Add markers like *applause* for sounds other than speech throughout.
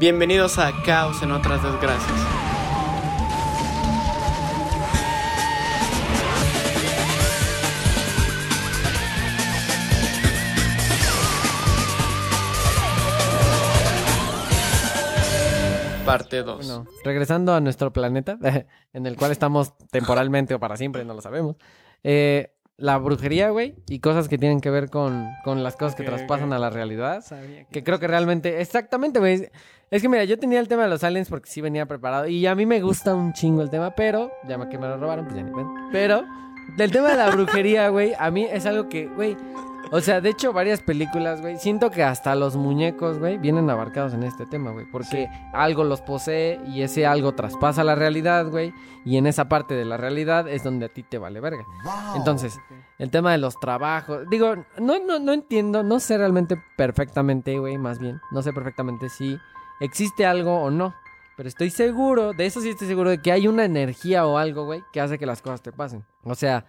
Bienvenidos a Caos en otras desgracias. Parte 2. Bueno, regresando a nuestro planeta, *laughs* en el cual estamos temporalmente o para siempre, no lo sabemos. Eh, la brujería, güey, y cosas que tienen que ver con, con las cosas que traspasan a la realidad. Sabía Que creo que realmente, exactamente, güey. Es que mira, yo tenía el tema de los aliens porque sí venía preparado. Y a mí me gusta un chingo el tema, pero, ya me- que me lo robaron, pues ya ni pedo. Pero, del tema de la brujería, güey, a mí es algo que, güey. O sea, de hecho, varias películas, güey. Siento que hasta los muñecos, güey, vienen abarcados en este tema, güey. Porque algo los posee y ese algo traspasa la realidad, güey. Y en esa parte de la realidad es donde a ti te vale verga. Entonces, el tema de los trabajos. Digo, no, no, no entiendo, no sé realmente perfectamente, güey, más bien. No sé perfectamente si existe algo o no. Pero estoy seguro, de eso sí estoy seguro, de que hay una energía o algo, güey, que hace que las cosas te pasen. O sea,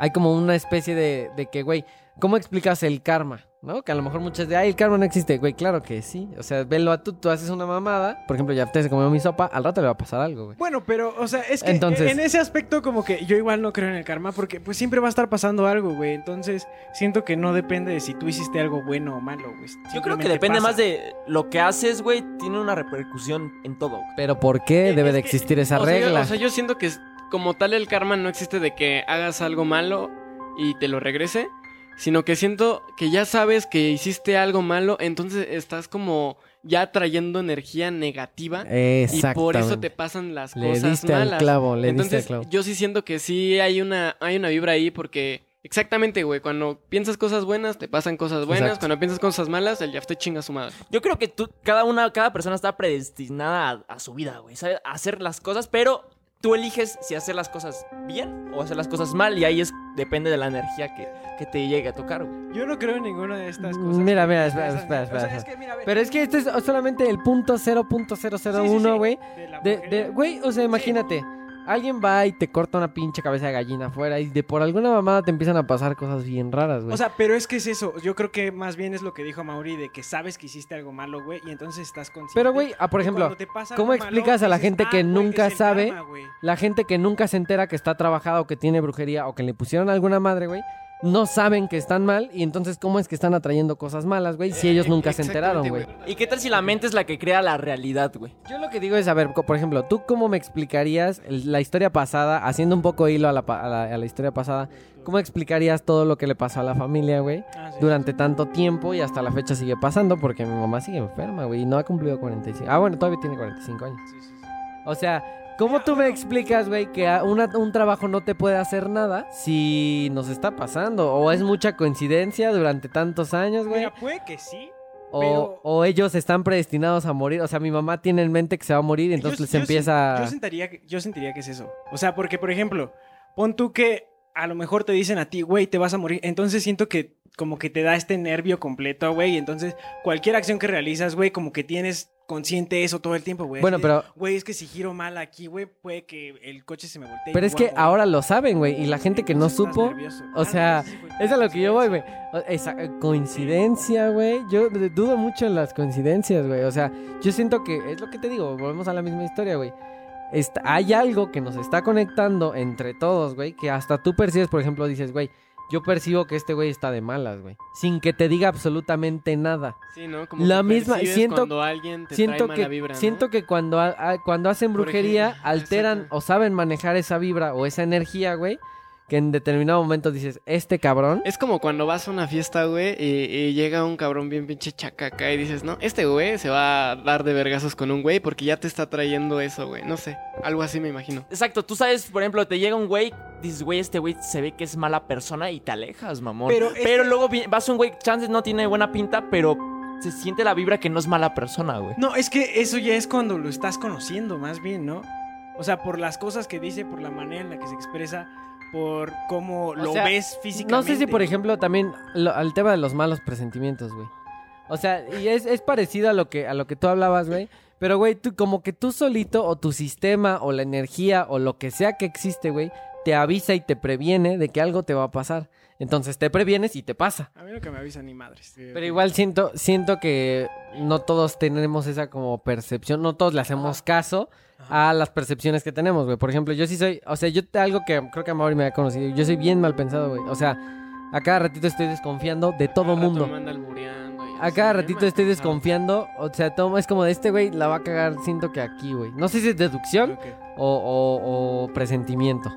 hay como una especie de, de que, güey, ¿cómo explicas el karma? ¿No? Que a lo mejor muchas de, ay, el karma no existe. Güey, claro que sí. O sea, velo a tú, tú haces una mamada. Por ejemplo, ya te se comió mi sopa, al rato le va a pasar algo, güey. Bueno, pero, o sea, es que Entonces- en ese aspecto como que yo igual no creo en el karma porque pues siempre va a estar pasando algo, güey. Entonces, siento que no depende de si tú hiciste algo bueno o malo, güey. Yo creo que depende pasa. más de lo que haces, güey, tiene una repercusión en todo. güey. Pero ¿por qué Eh, debe de que- existir esa o sea, yo- regla? o sea, yo siento que como tal el karma no existe de que hagas algo malo y te lo regrese, sino que siento que ya sabes que hiciste algo malo, entonces estás como ya trayendo energía negativa y por eso te pasan las Le cosas diste al malas. clavo, le entonces, diste al clavo. yo sí siento que sí hay una hay una vibra ahí porque exactamente, güey, cuando piensas cosas buenas te pasan cosas buenas, Exacto. cuando piensas cosas malas el ya te chinga su madre. Yo creo que tú, cada una, cada persona está predestinada a, a su vida, güey, ¿sabes? A hacer las cosas, pero tú eliges si hacer las cosas bien o hacer las cosas mal y ahí es depende de la energía que, que te llegue a tocar, güey. Yo no creo en ninguna de estas Mm, cosas. mira, mira, espera, espera, han- o sea, espera, es que, mira, Pero es que esto es solamente el punto 0.001, güey. de la De, brujería. de, güey, o sea, imagínate. Alguien va y te corta una pinche cabeza de gallina afuera y de por alguna mamada te empiezan a pasar cosas bien raras, güey. O sea, pero es que es eso. Yo creo que más bien es lo que dijo Mauri de que sabes que hiciste algo malo, güey, y entonces estás consciente. Pero, güey, ah, por ejemplo, ¿cómo malo, explicas a la dices, gente "Ah, que güey, nunca sabe? karma, güey". la gente que nunca se entera que está trabajado o que tiene brujería o que le pusieron alguna madre, güey, no saben que están mal y entonces ¿cómo es que están atrayendo cosas malas, güey? Si ellos nunca se enteraron, güey. ¿Y qué tal si la mente es la que crea la realidad, güey? Yo lo que digo es, a ver, por ejemplo, ¿tú cómo me explicarías la historia pasada, haciendo un poco hilo a la, pa- a la- a la historia pasada, cómo explicarías todo lo que le pasó a la familia, güey? Ah, sí. Durante tanto tiempo y hasta la fecha sigue pasando porque mi mamá sigue enferma, güey, y no ha cumplido 45. Ah, bueno, todavía tiene 45 años. Sí, sí, sí. O sea, ¿cómo tú me explicas, güey, que una- un trabajo no te puede hacer nada si nos está pasando? ¿O es mucha coincidencia durante tantos años, güey? Mira, puede que sí. O, pero- o ellos están predestinados a morir. O sea, mi mamá tiene en mente que se va a morir y entonces Yo- les yo empieza... sen- Yo sentiría, que- yo sentiría que es eso. O sea, porque, por ejemplo, pon tú que a lo mejor te dicen a ti, güey, te vas a morir. Entonces siento que como que te da este nervio completo, güey. Y entonces cualquier acción que realizas, güey, como que tienes consciente eso todo el tiempo, güey. Bueno, pero- Güey, es que si giro mal aquí, güey, puede que el coche se me voltee. Pero es que ahora lo saben, güey. Y la gente que no supo... nervioso. o Ah, sea, no, sí, güey, Es a lo que yo voy, güey. esa- eh, coincidencia, güey. Yo dudo mucho en las coincidencias, güey. O sea, yo siento que es lo que te digo. Volvemos a la misma historia, güey. Hay algo que nos está conectando entre todos, güey. Que hasta tú percibes, por ejemplo, dices, güey, yo percibo que este güey está de malas, güey. Sin que te diga absolutamente nada. Sí, ¿no? Como La que misma- siento- cuando alguien te Siento trae mala que, vibra, ¿no? siento que cuando, cuando hacen brujería, ejemplo, alteran exacto. o saben manejar esa vibra o esa energía, güey. Que en determinado momento dices, este cabrón. Es como cuando vas a una fiesta, güey, y, y llega un cabrón bien pinche chacaca y dices, no, este güey se va a dar de vergazos con un güey porque ya te está trayendo eso, güey. No sé, algo así me imagino. Exacto, tú sabes, por ejemplo, te llega un güey, dices, güey, este güey se ve que es mala persona y te alejas, mamón. Pero Pero, luego vas a un güey, chances no tiene buena pinta, pero se siente la vibra que no es mala persona, güey. No, es que eso ya es cuando lo estás conociendo, más bien, ¿no? O sea, por las cosas que dice, por la manera en la que se expresa, por cómo lo sea, ves físicamente. No sé si, por ejemplo, también lo- al tema de los malos presentimientos, güey. O sea, y es, es parecido a lo que a lo que tú hablabas, güey. Pero, güey, tú, como que tú solito o tu sistema o la energía o lo que sea que existe, güey, te avisa y te previene de que algo te va a pasar. Entonces te previenes y te pasa. A mí no que me avisan ni madres. Pero igual siento, siento que no todos tenemos esa como percepción, no todos le hacemos caso a las percepciones que tenemos, güey. Por ejemplo, yo sí soy, o sea, yo algo que creo que a Mauri me ha conocido, yo soy bien mal pensado, güey. O sea, a cada ratito estoy desconfiando de todo mundo. me anda albureando y A cada ratito estoy pensado. desconfiando, o sea, todo es como de este güey la va a cagar, siento que aquí, güey. No sé si es deducción o, o- o presentimiento.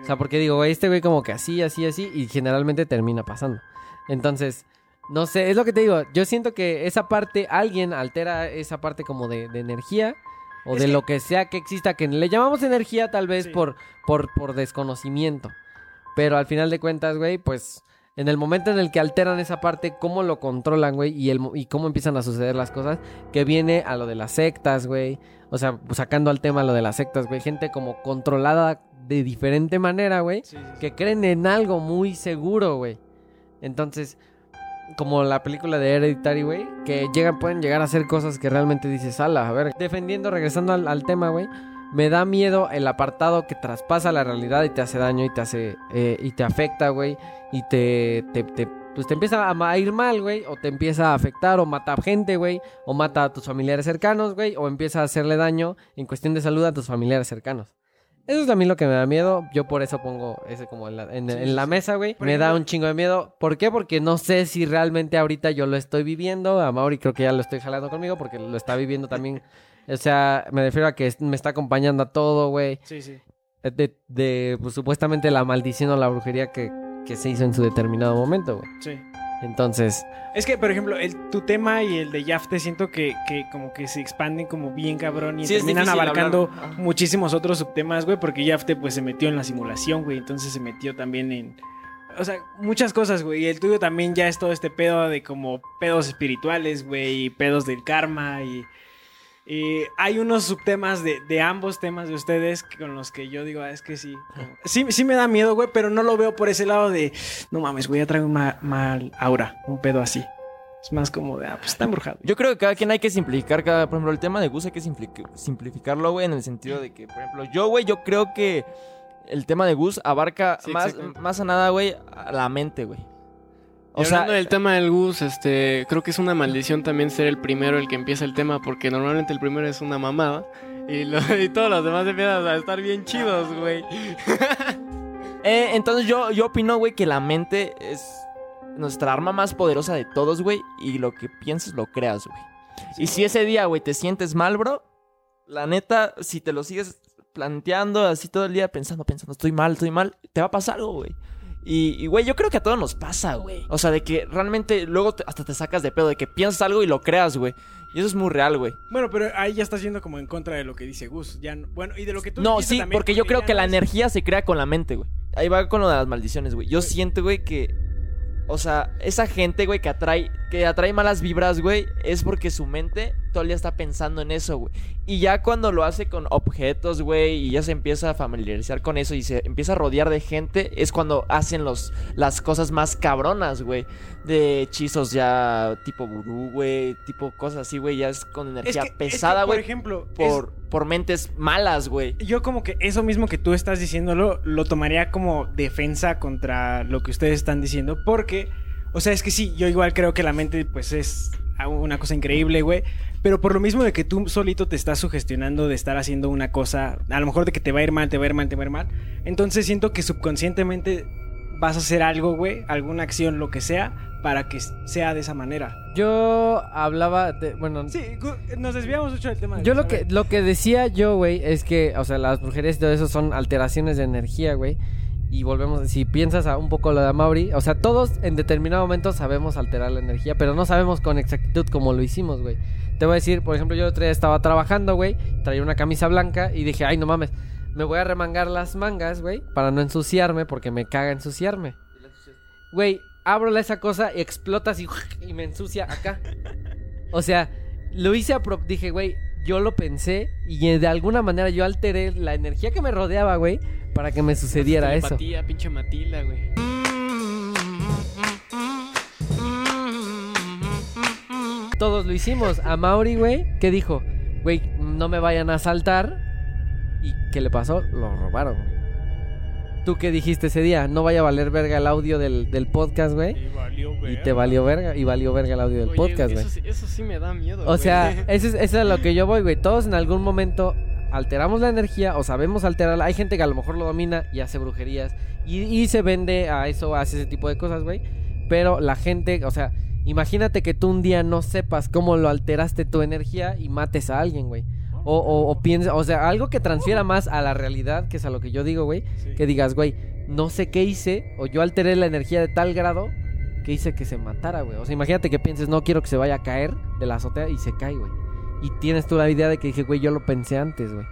O sea, porque digo, güey, este güey como que así, así, así, y generalmente termina pasando. Entonces, no sé, es lo que te digo. Yo siento que esa parte, alguien altera esa parte como de, de energía o Es de que- lo que sea que exista, que le llamamos energía tal vez Sí. por, por, por desconocimiento. Pero al final de cuentas, güey, pues en el momento en el que alteran esa parte, cómo lo controlan, güey, y, el, y cómo empiezan a suceder las cosas, que viene a lo de las sectas, güey. O sea, sacando al tema lo de las sectas, güey. Gente como controlada de diferente manera, güey. Sí, sí, sí. Que creen en algo muy seguro, güey. Entonces, como la película de Hereditary, güey. Que llegan, pueden llegar a hacer cosas que realmente dices, ala, a ver. Defendiendo, regresando al, tema, güey. Me da miedo el apartado que traspasa la realidad y te hace daño y te hace... eh, y te afecta, güey. Y te... te, te pues te empieza a a ir mal, güey, o te empieza a afectar, o mata gente, güey, o mata a tus familiares cercanos, güey, o empieza a hacerle daño en cuestión de salud a tus familiares cercanos. Eso es a mí lo que me da miedo. Yo por eso pongo ese como en la, en- Sí, en sí, la sí. mesa, güey. Me da un chingo de miedo. ¿Por qué? Porque no sé si realmente ahorita yo lo estoy viviendo. A Mauri creo que ya lo estoy jalando conmigo porque lo está viviendo también. *laughs* O sea, me refiero a que me está acompañando a todo, güey. Sí, sí. De, de, pues, supuestamente la maldición o la brujería que, que se hizo en su determinado momento, güey. Sí. Entonces, Es que, por ejemplo, el, tu tema y el de Yafte siento que, que como que se expanden como bien cabrón y Sí, terminan abarcando hablar. Muchísimos otros subtemas, güey, porque Yafte pues se metió en la simulación, güey, entonces se metió también en... O sea, muchas cosas, güey, y el tuyo también ya es todo este pedo de como pedos espirituales, güey, y pedos del karma y... y hay unos subtemas de, de ambos temas de ustedes con los que yo digo, ah, es que sí. Sí, sí me da miedo, güey, pero no lo veo por ese lado de, no mames, güey, ya traigo un ma- mal aura, un pedo así. Es más como de, ah, pues está embrujado. Yo creo que cada quien hay que simplificar, cada, por ejemplo, el tema de Gus hay que simpli- simplificarlo, güey, en el sentido de que, por ejemplo, yo, güey, yo creo que el tema de Gus abarca Sí, más, más a nada, güey, a la mente, güey. O sea, hablando del tema del Gus, este, creo que es una maldición también ser el primero el que empieza el tema, porque normalmente el primero es una mamada. Y, lo- *laughs* y todos los demás empiezan a estar bien chidos, güey. *laughs* eh, entonces yo, yo opino, güey, que la mente es nuestra arma más poderosa de todos, güey, y lo que pienses lo creas, güey. Y si ese día, güey, te sientes mal, bro, la neta, si te lo sigues planteando así todo el día pensando, pensando, estoy mal, estoy mal, te va a pasar algo, güey. Y, güey, yo creo que a todos nos pasa, güey. O sea, de que realmente luego te- hasta te sacas de pedo, de que piensas algo y lo creas, güey. Y eso es muy real, güey. Bueno, pero ahí ya estás yendo como en contra de lo que dice Gus. Ya no- bueno, y de lo que tú No, sí, también, porque yo creo que no la es- energía se crea con la mente, güey. Ahí va con lo de las maldiciones, güey. Yo siento, güey, que. O sea, esa gente, güey, que atrae, que atrae malas vibras, güey, es porque su mente todo el día está pensando en eso, güey. Y ya cuando lo hace con objetos, güey, y ya se empieza a familiarizar con eso y se empieza a rodear de gente, es cuando hacen los, las cosas más cabronas, güey. De hechizos ya tipo vudú, güey, tipo cosas así, güey, ya es con Es energía que- es que, pesada, por güey, ejemplo, es- por, por mentes malas, güey. yo como que eso mismo que tú estás diciéndolo, lo tomaría como defensa contra lo que ustedes están diciendo. Porque, o sea, es que sí, yo igual creo que la mente, pues es una cosa increíble, güey. Pero por lo mismo de que tú solito te estás sugestionando de estar haciendo una cosa, a lo mejor de que te va a ir mal, te va a ir mal, te va a ir mal. Entonces siento que subconscientemente vas a hacer algo, güey, alguna acción, lo que sea, para que sea de esa manera. yo hablaba de, bueno, Sí, nos desviamos mucho del tema. de Yo lo que, lo que decía yo, güey, es que, o sea, las brujerías y todo eso son alteraciones de energía, güey. Y volvemos, si piensas a un poco lo de Mauri, o sea, todos en determinado momento sabemos alterar la energía, pero no sabemos con exactitud cómo lo hicimos, güey. Te voy a decir, por ejemplo, yo otro día estaba trabajando, güey, traía una camisa blanca y dije, ay, no mames, me voy a remangar las mangas, güey, para no ensuciarme, porque me caga ensuciarme. Güey, abro esa cosa y explota así *laughs* y me ensucia acá. O sea, lo hice a pro- dije, güey, yo lo pensé y de alguna manera yo alteré la energía que me rodeaba, güey, para que me sucediera eso. Pinche Matilda, güey. Todos lo hicimos. A Mauri, güey, ¿qué dijo? Güey, no me vayan a asaltar. ¿Y qué le pasó? Lo robaron, güey. ¿Tú qué dijiste ese día? No vaya a valer verga el audio del, del podcast, güey. Y valió Y verga. te valió verga, y valió verga el audio del Oye, podcast, güey. eso, sí- eso sí me da miedo. O sea, *laughs* eso es, eso es a lo que yo voy, güey. Todos en algún momento alteramos la energía o sabemos alterarla. Hay gente que a lo mejor lo domina y hace brujerías y, y se vende a eso, hace ese tipo de cosas, güey. Pero la gente, o sea, imagínate que tú un día no sepas cómo lo alteraste tu energía y mates a alguien, güey. O, o, o piensa, o sea, algo que transfiera más a la realidad, que es a lo que yo digo, güey. Sí. Que digas, güey, no sé qué hice, o yo alteré la energía de tal grado que hice que se matara, güey. O sea, imagínate que pienses, no quiero que se vaya a caer de la azotea y se cae, güey. Y tienes tú la idea de que dije, güey, yo lo pensé antes, güey.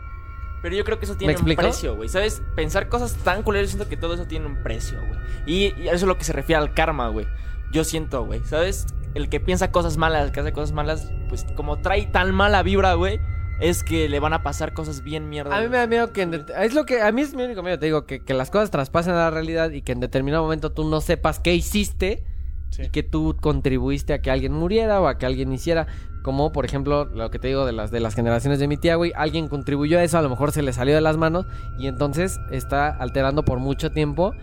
Pero yo creo que eso tiene un precio, güey. ¿Sabes? Pensar cosas tan culeras, siento que todo eso tiene un precio, güey. Y, y eso es lo que se refiere al karma, güey. Yo siento, güey. ¿Sabes? El que piensa cosas malas, el que hace cosas malas, pues como trae tan mala vibra, güey, es que le van a pasar cosas bien mierda. A mí me da miedo que... en es lo que... A mí es mi único miedo, te digo, que, que las cosas traspasen a la realidad y que en determinado momento tú no sepas qué hiciste Sí. y que tú contribuiste a que alguien muriera o a que alguien hiciera. Como, por ejemplo, lo que te digo de las, de las generaciones de mi tía, güey. Alguien contribuyó a eso, a lo mejor se le salió de las manos y entonces está alterando por mucho tiempo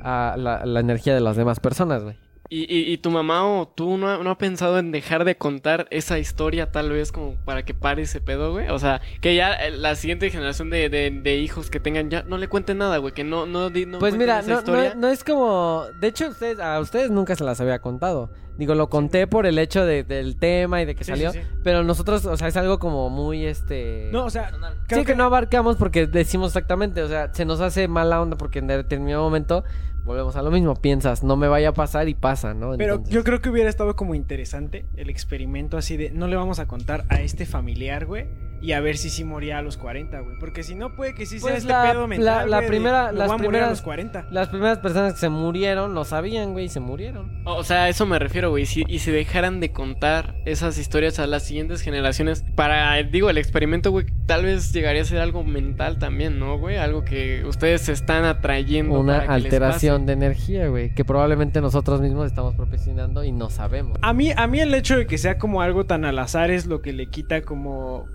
a la, la energía de las demás personas, güey. ¿Y, y, y tu mamá o tú no ha, no ha pensado en dejar de contar esa historia tal vez como para que pare ese pedo, güey? O sea, que ya eh, la siguiente generación de, de, de hijos que tengan ya no le cuenten nada, güey, que no, no, di- no Pues mira, esa no, historia. no, no es como... De hecho, ustedes, a ustedes nunca se las había contado. Digo, lo conté por el hecho de- del tema y de que Sí, salió. sí, sí. Pero nosotros, o sea, es algo como muy, este... No, o sea, creo sí, que... no abarcamos porque decimos exactamente, o sea, se nos hace mala onda porque en determinado momento volvemos a lo mismo, piensas, no me vaya a pasar y pasa, ¿no? Pero Entonces- yo creo que hubiera estado como interesante el experimento así de no le vamos a contar a este familiar, güey, y a ver si sí moría a los 40, güey. Porque si no, puede que sí sea Pues este la- pedo mental. la- la güey, de, primera- "Me las voy a morir a primeras- los 40. Las primeras personas que se murieron no sabían, güey, y se murieron. O sea, a eso me refiero, güey. Si, y si dejaran de contar esas historias a las siguientes generaciones, para, digo, el experimento, güey, tal vez llegaría a ser algo mental también, ¿no, güey? Algo que ustedes se están atrayendo. Una para que les alteración de energía, güey, que probablemente nosotros mismos estamos propiciando y no sabemos. A mí, a mí el hecho de que sea como algo tan al azar es lo que le quita como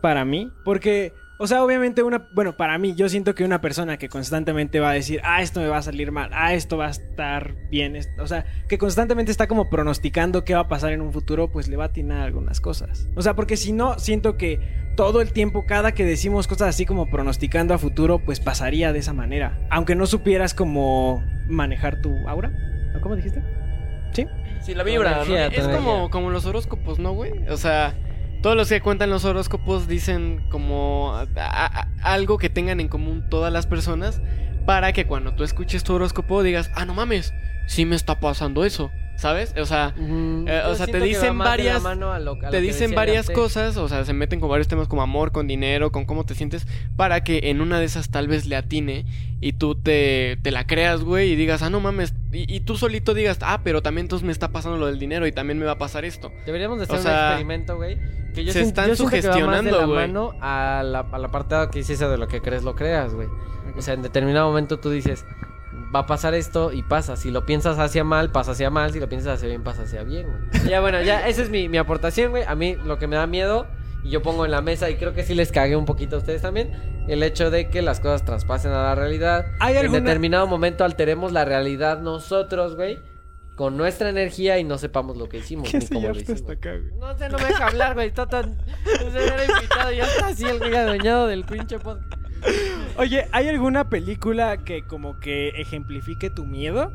para mí. Porque, o sea, obviamente una, bueno, para mí yo siento que una persona que constantemente va a decir, ah, esto me va a salir mal, ah, esto va a estar bien, o sea, que constantemente está como pronosticando qué va a pasar en un futuro, pues le va a atinar algunas cosas. O sea, porque si no, siento que todo el tiempo, cada que decimos cosas así como pronosticando a futuro, pues pasaría de esa manera. Aunque no supieras cómo manejar tu aura. ¿O ¿Cómo dijiste? ¿Sí? Sí, la vibra, Es como, como los horóscopos, ¿no, güey? O sea, todos los que cuentan los horóscopos dicen como algo que tengan en común todas las personas para que cuando tú escuches tu horóscopo digas, ah, no mames, sí me está pasando eso, ¿sabes? O sea. Eh, o sea, te dicen varias- mano a lo- a lo te dicen varias cosas, o sea, se meten con varios temas como amor, con dinero, con cómo te sientes, para que en una de esas tal vez le atine y tú te, te la creas, güey, y digas, ah, no mames, y, y tú solito digas, ah, pero también entonces me está pasando lo del dinero y también me va a pasar esto. Deberíamos de O hacer un experimento, güey. Que yo se están yo siento que va más de sugestionando, la güey. mano a la, a la parte que dices de lo que crees, lo creas, güey. O sea, en determinado momento tú dices, va a pasar esto y pasa. Si lo piensas hacia mal, pasa hacia mal. Si lo piensas hacia bien, pasa hacia bien, güey. ya, bueno, ya, esa es mi, mi aportación, güey. A mí lo que me da miedo, y yo pongo en la mesa, y creo que sí les cagué un poquito a ustedes también, el hecho de que las cosas traspasen a la realidad. ¿Hay que En alguna- determinado momento alteremos la realidad nosotros, güey. Con nuestra energía y no sepamos lo que hicimos. ¿Qué ni cómo lo hicimos. hasta acá, güey? No sé, no me deja hablar, güey. Está tan. No sé, era invitado y ya está así el güey adueñado del pinche podcast. *laughs* Oye, ¿hay alguna película que como que ejemplifique tu miedo?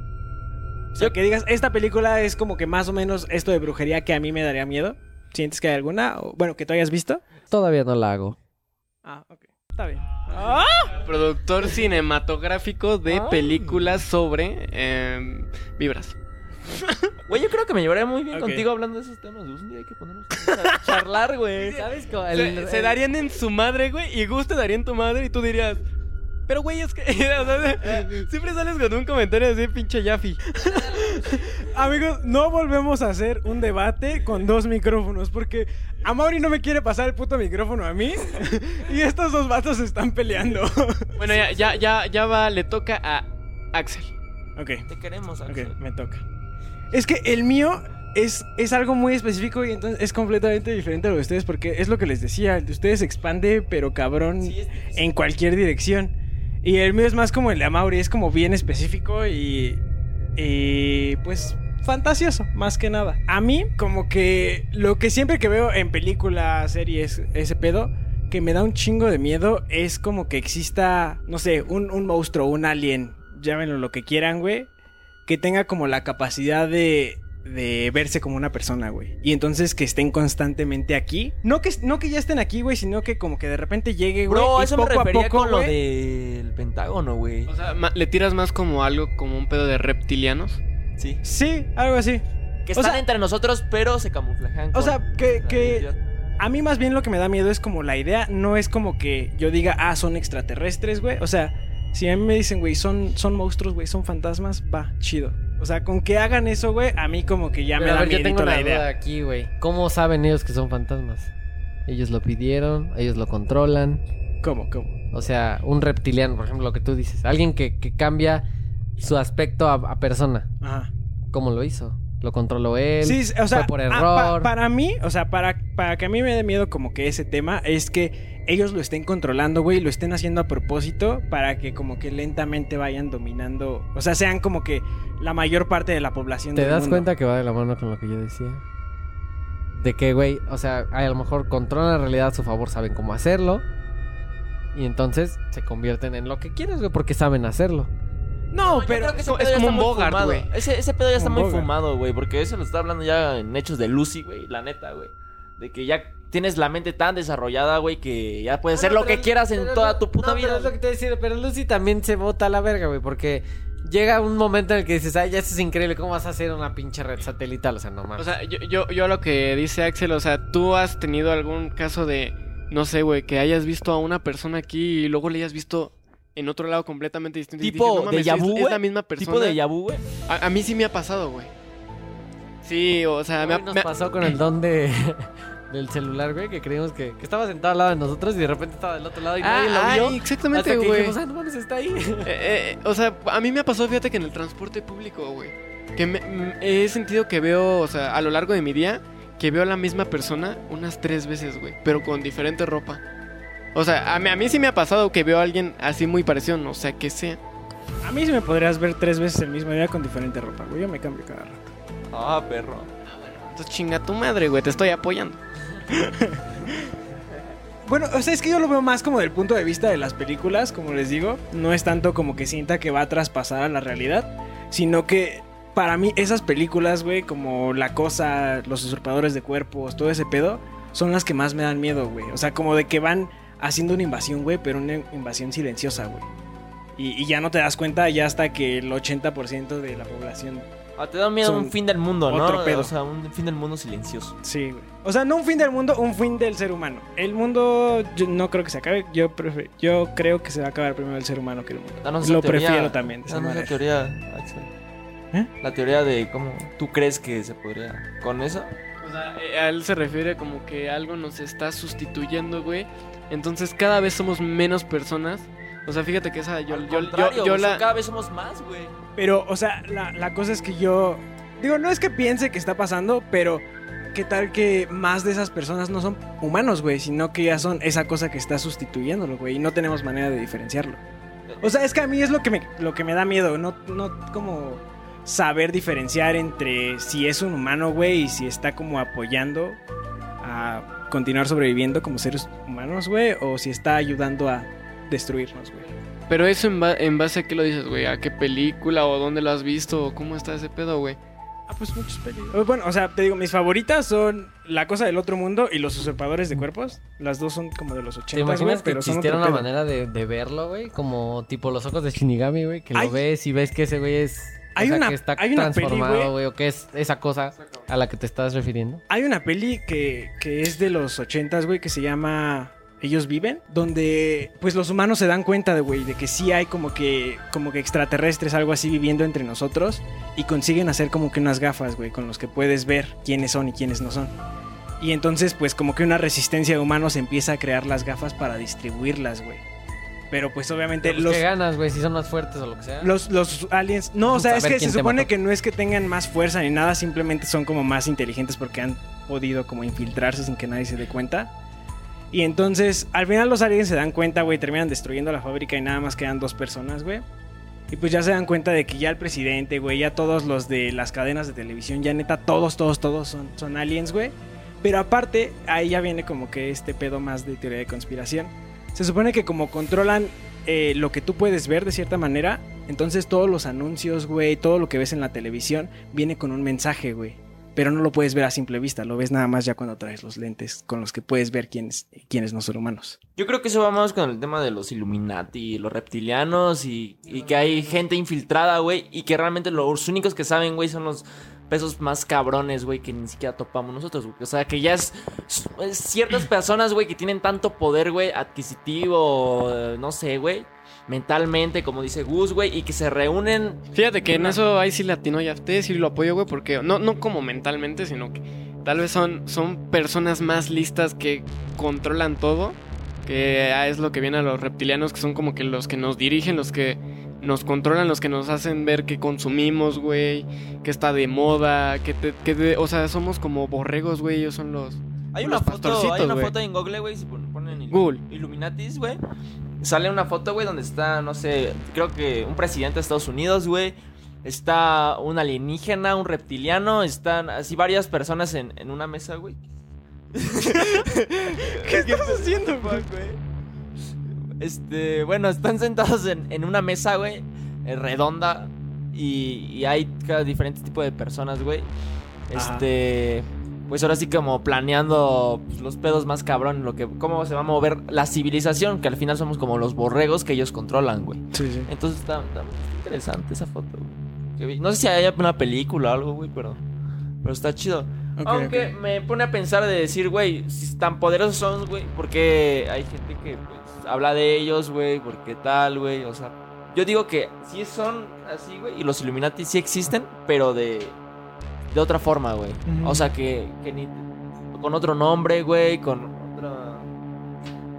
O sea, que digas, esta película es como que más o menos esto de brujería que a mí me daría miedo. ¿Sientes que hay alguna? O, bueno, que tú hayas visto. Todavía no la hago. Ah, ok. Está bien. Productor cinematográfico de Ah. películas sobre em, vibras. Güey, yo creo que me llevaría muy bien contigo hablando de esos temas. güey. Un día hay que ponernos a *laughs* charlar, güey. ¿Sabes? Se, el- se el- darían en su madre, güey, y Gus te daría en tu madre y tú dirías... Pero, güey, es que... *laughs* o sea, siempre sales con un comentario así, pinche Jaffi. *laughs* Amigos, no volvemos a hacer un debate con dos micrófonos porque a Mauri no me quiere pasar el puto micrófono a mí y estos dos vatos se están peleando. Bueno, ya, ya, ya, ya va, le toca a Axel. ok. Te queremos, Axel. Ok, me toca. Es que el mío es, es algo muy específico y entonces es completamente diferente a lo de ustedes porque es lo que les decía, el de ustedes expande pero cabrón Sí, es- en cualquier dirección. Y el mío es más como el de Amaury, es como bien específico y. y pues fantasioso, más que nada. A mí, como que lo que siempre que veo en películas, series, ese pedo, que me da un chingo de miedo es como que exista, no sé, un, un monstruo, un alien, llámenlo lo que quieran, güey, que tenga como la capacidad de, de verse como una persona, güey. Y entonces que estén constantemente aquí. No que, no que ya estén aquí, güey, sino que como que de repente llegue, güey. Bro, y eso me poco a refería poco, con lo del Pentágono, güey. O sea, le tiras más como algo, como un pedo de reptilianos. Sí. Sí, algo así. Que O están sea- entre nosotros, pero se camuflajan. O sea, que, que a mí más bien lo que me da miedo es como la idea, no es como que yo diga, ah, son extraterrestres, güey. O sea, si a mí me dicen, güey, son, son monstruos, güey, son fantasmas, va, chido. O sea, con que hagan eso, güey, a mí como que ya me Pero, da ver, yo tengo una duda idea. aquí, güey. ¿Cómo saben ellos que son fantasmas? Ellos lo pidieron, ellos lo controlan. ¿Cómo, cómo? O sea, un reptiliano, por ejemplo, lo que tú dices. Alguien que, que cambia su aspecto a, a persona. Ajá. ¿Cómo lo hizo? ¿Lo controló él? Sí, o sea, fue por error. pa- para mí, o sea, para, para que a mí me dé miedo como que ese tema es que ellos lo estén controlando, güey, lo estén haciendo a propósito para que como que lentamente vayan dominando, o sea, sean como que la mayor parte de la población ¿Te del das mundo. cuenta que va de la mano con lo que yo decía? De que, güey, o sea, a lo mejor controlan la realidad a su favor, saben cómo hacerlo. Y entonces se convierten en lo que quieres, güey, porque saben hacerlo. No, pero creo que ese es como un Bogart, güey. Ese, ese pedo ya está Como muy Bogart. fumado, güey. Porque eso lo está hablando ya en hechos de Lucy, güey. La neta, güey. De que ya tienes la mente tan desarrollada, güey, que ya puedes hacer lo que quieras en toda tu puta no, vida. Pero es lo que te decía, pero Lucy también se bota a la verga, güey, porque llega un momento en el que dices, ay, ya esto es increíble, ¿cómo vas a hacer una pinche red satelital? O sea, no mames. O sea, yo, yo, yo lo que dice Axel, o sea, tú has tenido algún caso de, no sé, güey, que hayas visto a una persona aquí y luego le hayas visto en otro lado completamente distinto. y Tipo dices, no de mames, es- la misma persona. Tipo de Yabu, güey. A, a mí sí me ha pasado, güey. Sí, o sea, me ha, Hoy nos me ha- pasó con el don de... Del celular, güey, que creímos que, que estaba sentado al lado de nosotros y de repente estaba del otro lado y nadie Ah, lo vio. exactamente, hasta que güey. dijimos, ah, no mames, está ahí. *laughs* Eh, eh, o sea, a mí me ha pasado, fíjate que en el transporte público, güey. Que me- mm, he sentido que veo, o sea, a lo largo de mi día, que veo a la misma persona unas tres veces, güey. Pero con diferente ropa. O sea, a mí, a mí sí me ha pasado que veo a alguien así muy parecido, no sé qué sea. a mí sí me podrías ver tres veces el mismo día con diferente ropa, güey. Yo me cambio cada rato. Ah, perro. Entonces chinga tu madre, güey, te estoy apoyando. Bueno, o sea, es que yo lo veo más como del punto de vista de las películas, como les digo. No es tanto como que sienta que va a traspasar a la realidad, sino que para mí esas películas, güey, como La Cosa, Los Usurpadores de Cuerpos, todo ese pedo, son las que más me dan miedo, güey. O sea, como de que van haciendo una invasión, güey, pero una invasión silenciosa, güey. Y, y ya no te das cuenta ya hasta que el 80% de la población... Ah, te da miedo un fin del mundo, ¿no? otro pedo. O sea, un fin del mundo silencioso. Sí, güey. O sea, no un fin del mundo, un fin del ser humano. El mundo yo no creo que se acabe. Yo, prefe- yo creo que se va a acabar primero el ser humano que el mundo. Danos Lo teoría- prefiero también. de esa danos la teoría, Axel. ¿Eh? La teoría de cómo tú crees que se podría. ¿Con eso? O sea, eh, a él se refiere como que algo nos está sustituyendo, güey. Entonces cada vez somos menos personas. O sea, fíjate que esa yo, Al yo, yo, yo o sea, la... Cada vez somos más, güey. Pero, o sea, la, la cosa es que yo. Digo, no es que piense que está pasando, pero. ¿Qué tal que más de esas personas no son humanos, güey? Sino que ya son esa cosa que está sustituyéndolo, güey. Y no tenemos manera de diferenciarlo. O sea, es que a mí es lo que me, lo que me da miedo. No, no como saber diferenciar entre si es un humano, güey, y si está como apoyando a continuar sobreviviendo como seres humanos, güey, o si está ayudando a destruirnos, güey. Pero eso en, ba- en base a qué lo dices, güey. ¿A qué película o dónde lo has visto o cómo está ese pedo, güey? Ah, pues muchos películas. Bueno, o sea, te digo, mis favoritas son La Cosa del Otro Mundo y Los Usurpadores de Cuerpos. Las dos son como de los 80, ¿Te imaginas que pero existiera una pedo. manera de, de verlo, güey? Como tipo los ojos de Shinigami, güey, que Hay- lo ves y ves que ese güey es... o Hay sea, una- que está hay una transformado, güey. güey, o que es esa cosa a la que te estás refiriendo. Hay una peli que, que es de los 80, güey, que se llama Ellos Viven, donde pues los humanos se dan cuenta de, güey, de que sí hay como que, como que extraterrestres, algo así viviendo entre nosotros y consiguen hacer como que unas gafas, güey, con los que puedes ver quiénes son y quiénes no son. Y entonces pues como que una resistencia de humanos empieza a crear las gafas para distribuirlas, güey. Pero pues obviamente Pues, los... ¿Qué ganas, güey? Si son más fuertes o lo que sea. Los, los aliens. No, o sea, A es que se supone mató. que no es que tengan más fuerza ni nada, simplemente son como más inteligentes porque han podido como infiltrarse sin que nadie se dé cuenta. Y entonces, al final los aliens se dan cuenta, güey, terminan destruyendo la fábrica y nada más quedan dos personas, güey. Y pues ya se dan cuenta de que ya el presidente, güey, ya todos los de las cadenas de televisión, ya neta, todos, todos, todos son, son aliens, güey. Pero aparte, ahí ya viene como que este pedo más de teoría de conspiración. Se supone que como controlan eh, lo que tú puedes ver de cierta manera, entonces todos los anuncios, güey, todo lo que ves en la televisión viene con un mensaje, güey. Pero no lo puedes ver a simple vista, lo ves nada más ya cuando traes los lentes con los que puedes ver quiénes, quiénes no son humanos. Yo creo que eso va más con el tema de los Illuminati, los reptilianos y, y que hay gente infiltrada, güey, y que realmente los únicos que saben, güey, son los pesos más cabrones, güey, que ni siquiera topamos nosotros, güey. O sea, que ya es, es ciertas personas, güey, que tienen tanto poder, güey, adquisitivo, no sé, güey, mentalmente, como dice Gus, güey, y que se reúnen. Fíjate que en eso ahí sí latino y a ustedes sí lo apoyo, güey, porque no, no como mentalmente, sino que tal vez son, son personas más listas que controlan todo. Que ah, es lo que viene a los reptilianos, que son como que los que nos dirigen, los que nos controlan, los que nos hacen ver que consumimos, güey, que está de moda, que, te, que de- o sea, somos como borregos, güey, ellos son los... Hay Los una foto, hay una foto en Google, güey, si pon- ponen Google. Illuminatis, güey. Sale una foto, güey, donde está, no sé, creo que un presidente de Estados Unidos, güey. Está un alienígena, un reptiliano, están así varias personas en, en una mesa, güey. *laughs* ¿Qué estás haciendo, güey? Este, bueno, están sentados en, en una mesa, güey, eh, redonda. Y, y hay cada diferente tipo de personas, güey. Este, pues ahora sí como planeando pues, los pedos más cabrón, lo que, cómo se va a mover la civilización, que al final somos como los borregos que ellos controlan, güey. Sí, sí. Entonces está, está interesante esa foto, güey. No sé si hay una película o algo, güey, pero, pero está chido. Aunque me pone a pensar de decir, güey, si tan poderosos son, güey, porque hay gente que pues, habla de ellos, güey, porque tal, güey, o sea, yo digo que sí son así, güey, y los Illuminati sí existen, pero de, de otra forma, güey. O sea, que, que ni, con otro nombre, güey, con otra...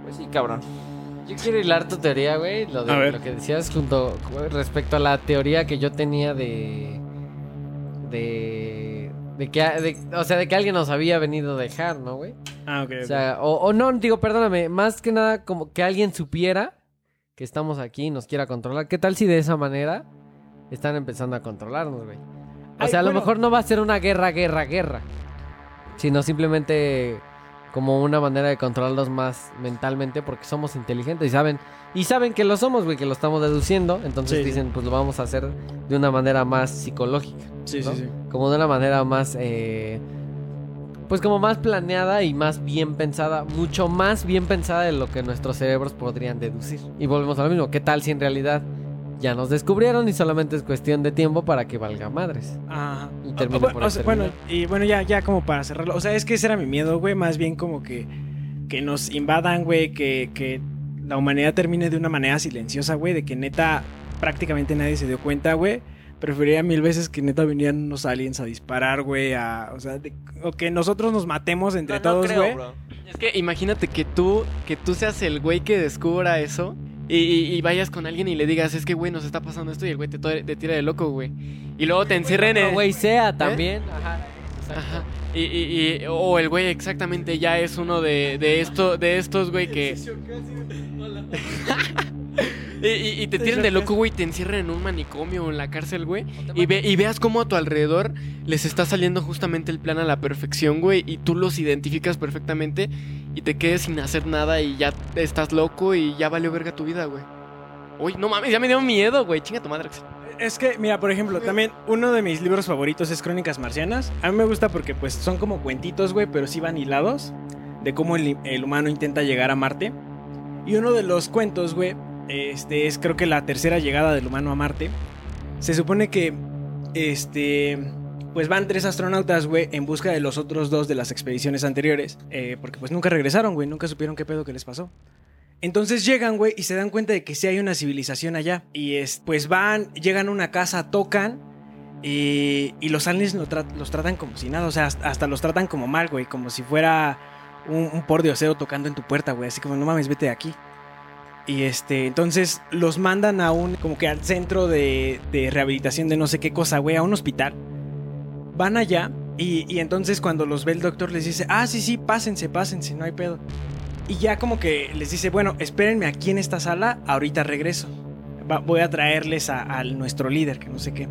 Pues sí, cabrón. Yo quiero hilar tu teoría, güey. Lo, de- lo que decías junto respecto a la teoría que yo tenía de. De. De que, de- o sea, de que alguien nos había venido a dejar, ¿no, güey? Ah, ok. O sea, o, o no, digo, perdóname, más que nada como que alguien supiera que estamos aquí y nos quiera controlar. ¿Qué tal si de esa manera están empezando a controlarnos, güey? O Ay, sea, a lo bueno. mejor no va a ser una guerra, guerra, guerra. Sino simplemente como una manera de controlarlos más mentalmente porque somos inteligentes y saben y saben que lo somos, güey, que lo estamos deduciendo, entonces Sí, sí. dicen, pues lo vamos a hacer de una manera más psicológica, sí, ¿no? sí, sí. como de una manera más eh, pues como más planeada y más bien pensada, mucho más bien pensada de lo que nuestros cerebros podrían deducir. Y volvemos a lo mismo, ¿qué tal si en realidad ya nos descubrieron y solamente es cuestión de tiempo para que valga madres? Ajá. Y termina Ah, bueno, por o sea, bueno, y bueno, ya, ya como para cerrarlo. O sea, es que ese era mi miedo, güey. Más bien como que, que nos invadan, güey. Que, que la humanidad termine de una manera silenciosa, güey. De que neta prácticamente nadie se dio cuenta, güey. Preferiría mil veces que neta vinieran unos aliens a disparar, güey. A, o sea, de- o que nosotros nos matemos entre No, no todos, creo, güey. bro. Es que imagínate que tú, que tú seas el güey que descubra eso y, y- y vayas con alguien y le digas, es que güey, nos está pasando esto y el güey te, tira de loco, güey. Y luego te encierren en... No, güey, sea también. Ajá. Ajá. Y, y- y- o el güey exactamente ya es uno de, de esto, de estos, güey, que... *laughs* y, y- y te tiran de loco, güey, te encierran en un manicomio o en la cárcel, güey. Y, ve, y veas cómo a tu alrededor les está saliendo justamente el plan a la perfección, güey. Y tú los identificas perfectamente y te quedes sin hacer nada y ya estás loco y ya valió verga tu vida, güey. Uy, no mames, ya me dio miedo, güey. Chinga tu madre. Axel. Es que, mira, por ejemplo, también uno de mis libros favoritos es Crónicas Marcianas. A mí me gusta porque, pues, son como cuentitos, güey, pero sí van hilados de cómo el, el humano intenta llegar a Marte. Y uno de los cuentos, güey, este es creo que la tercera llegada del humano a Marte. Se supone que, este, pues van tres astronautas, güey, en busca de los otros dos de las expediciones anteriores. eh, porque, pues, nunca regresaron, güey, nunca supieron qué pedo que les pasó. Entonces llegan, güey, y se dan cuenta de que sí hay una civilización allá. Y es, pues van, llegan a una casa, tocan. Y, y los aliens los tratan como si nada. O sea, hasta, hasta los tratan como mal, güey. Como si fuera un, un pordiosero tocando en tu puerta, güey. Así como, no mames, vete de aquí. Y este, entonces los mandan a un, como que al centro de, de rehabilitación de no sé qué cosa, güey, a un hospital. Van allá y, y entonces cuando los ve el doctor les dice, ah, sí, sí, pásense, pásense, no hay pedo. Y ya como que les dice, bueno, espérenme aquí en esta sala, ahorita regreso. Voy a traerles a, a nuestro líder, que no sé qué.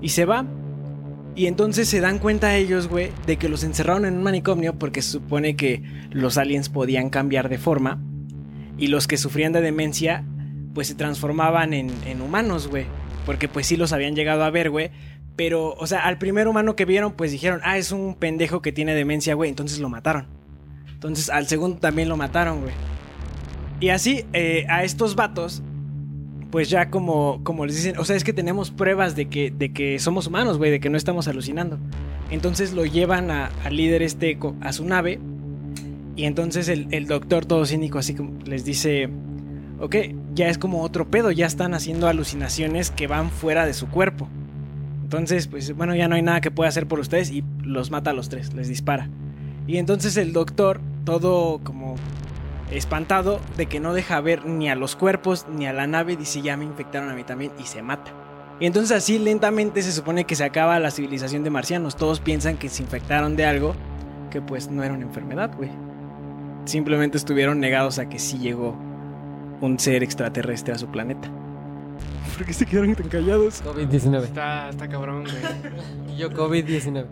Y se va. Y entonces se dan cuenta ellos, güey, de que los encerraron en un manicomio porque se supone que los aliens podían cambiar de forma. Y los que sufrían de demencia, pues se transformaban en, en humanos, güey. Porque pues sí los habían llegado a ver, güey. Pero, o sea, al primer humano que vieron, pues dijeron, ah, es un pendejo que tiene demencia, güey. Entonces lo mataron. Entonces al segundo también lo mataron, güey. Y así, eh, a estos vatos, pues ya como, como les dicen, o sea, es que tenemos pruebas de que, de que somos humanos, güey, de que no estamos alucinando. Entonces lo llevan a- al líder este a su nave. Y entonces el, el doctor todo cínico así como les dice, ok, ya es como otro pedo, ya están haciendo alucinaciones que van fuera de su cuerpo. Entonces, pues bueno, ya no hay nada que pueda hacer por ustedes y los mata a los tres, les dispara. Y entonces el doctor, todo como espantado de que no deja ver ni a los cuerpos ni a la nave, dice ya me infectaron a mí también y se mata. Y entonces así lentamente se supone que se acaba la civilización de marcianos. Todos piensan que se infectaron de algo que pues no era una enfermedad, güey. Simplemente estuvieron negados a que sí llegó un ser extraterrestre a su planeta. ¿Por qué se quedaron tan callados? COVID-19. Está, está cabrón, güey. Y *laughs* yo COVID-19.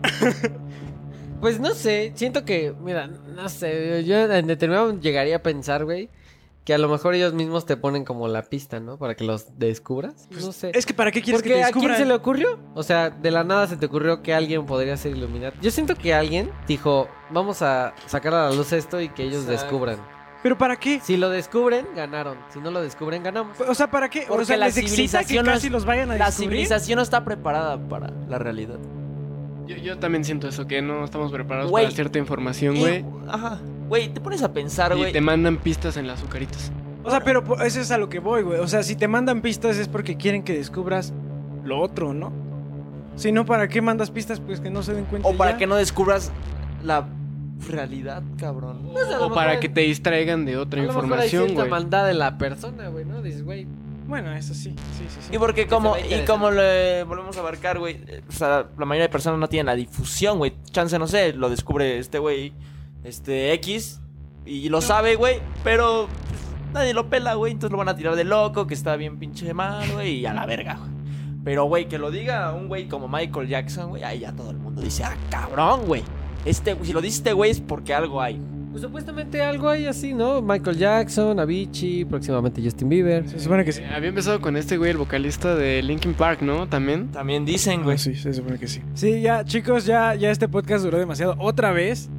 pues no sé, siento que, mira, no sé, yo en determinado llegaría a pensar, güey, que a lo mejor ellos mismos te ponen como la pista, ¿no? Para que los descubras. no sé. Es que ¿para qué quieres Porque que te a quién descubran? se le ocurrió? O sea, de la nada se te ocurrió que alguien podría ser iluminado. Yo siento que alguien dijo, vamos a sacar a la luz esto y que ellos Exacto. descubran. ¿Pero para qué? Si lo descubren, ganaron. Si no lo descubren, ganamos. O sea, ¿para qué? o Porque sea, la les excita que casi los vayan a La descubrir. civilización no está preparada para la realidad. Yo, yo también siento eso, que no estamos preparados para cierta información, Y- güey. Ajá. Güey, te pones a pensar, Y güey. te mandan pistas en las azucaritas. O sea, pero eso es a lo que voy, güey. O sea, si te mandan pistas es porque quieren que descubras lo otro, ¿no? Si no, ¿para qué mandas pistas? Pues que no se den cuenta. O para ya. que no descubras la realidad, cabrón. Pues O para que te distraigan de otra a lo mejor hay información, maldad de la persona, güey, ¿no? Dices, güey. Bueno, eso sí. Sí, sí, sí. Y porque como, y como le volvemos a abarcar, güey, eh, o sea, la mayoría de personas no tienen la difusión, güey. Chance, no sé, lo descubre este güey, este X, y lo sabe, güey, pero pues, nadie lo pela, güey, entonces lo van a tirar de loco, que está bien pinche mal, güey, y a la verga, güey. Pero, güey, que lo diga un güey como Michael Jackson, güey, ahí ya todo el mundo dice, ah, cabrón, güey. Este, si lo dice este güey es porque algo hay. Pues supuestamente algo hay así, ¿no? Michael Jackson, Avicii, próximamente Justin Bieber. Se supone que sí. Eh, Había empezado con este güey, el vocalista de Linkin Park, ¿no? También. También dicen, Ah, güey. sí, se supone que sí. Sí, ya, chicos, ya, ya este podcast duró demasiado. Otra vez.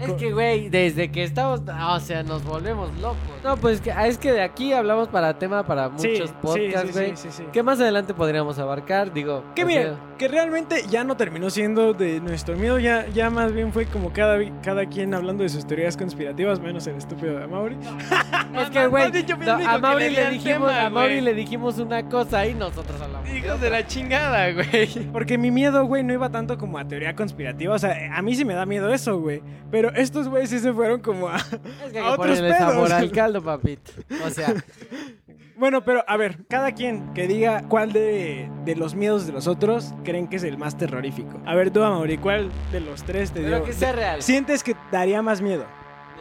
Es que, güey, desde que estamos, o sea, nos volvemos locos. No, pues que- es que de aquí hablamos para tema para muchos sí, podcasts, sí, güey. sí, sí, sí. ¿Qué más adelante podríamos abarcar? Digo, Que sea, que realmente ya no terminó siendo de nuestro miedo, ya, ya más bien fue como cada, cada quien hablando de sus teorías conspirativas, menos el estúpido de Mauri. *laughs* es que, güey, no no, a Mauri le dijimos, tema, a Mauri güey. le dijimos una cosa y nosotros hablamos. de Hijos de la chingada, güey. Porque mi miedo, güey, no iba tanto como a teoría conspirativa. O sea, a mí sí me da miedo eso, güey. Pero estos güeyes sí se fueron como a... Es que a hay que otros ponerle sabor pedos. Papito. O sea, *laughs* Bueno, pero a ver, cada quien que diga cuál de, de los miedos de los otros creen que es el más terrorífico. A ver, tú, Mauri, ¿cuál de los tres te dio? pero que sea real. ¿Sientes que daría más miedo?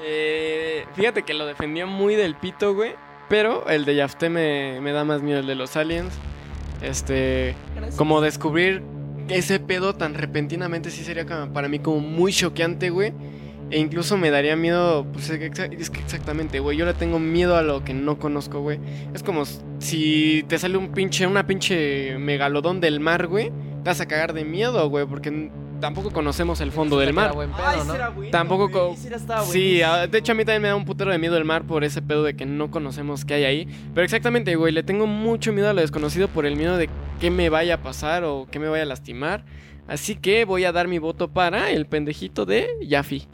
Eh, fíjate que lo defendía muy del pito, güey. Pero el de Yafté me, me da más miedo, el de los aliens. Este. Como descubrir ese pedo tan repentinamente sí sería para mí como muy choqueante, güey. E incluso me daría miedo, pues es que exactamente, güey. Yo le tengo miedo a lo que no conozco, güey. Es como si te sale un pinche, una pinche megalodón del mar, güey. Te vas a cagar de miedo, güey, porque tampoco conocemos el fondo del mar. Buen pedo, Ay, ¿no? será bueno, Tampoco güey, Sí, ah, de hecho a mí también me da un putero de miedo el mar por ese pedo de que no conocemos qué hay ahí. Pero exactamente, güey, le tengo mucho miedo a lo desconocido por el miedo de qué me vaya a pasar o qué me vaya a lastimar. Así que voy a dar mi voto para el pendejito de Yafi.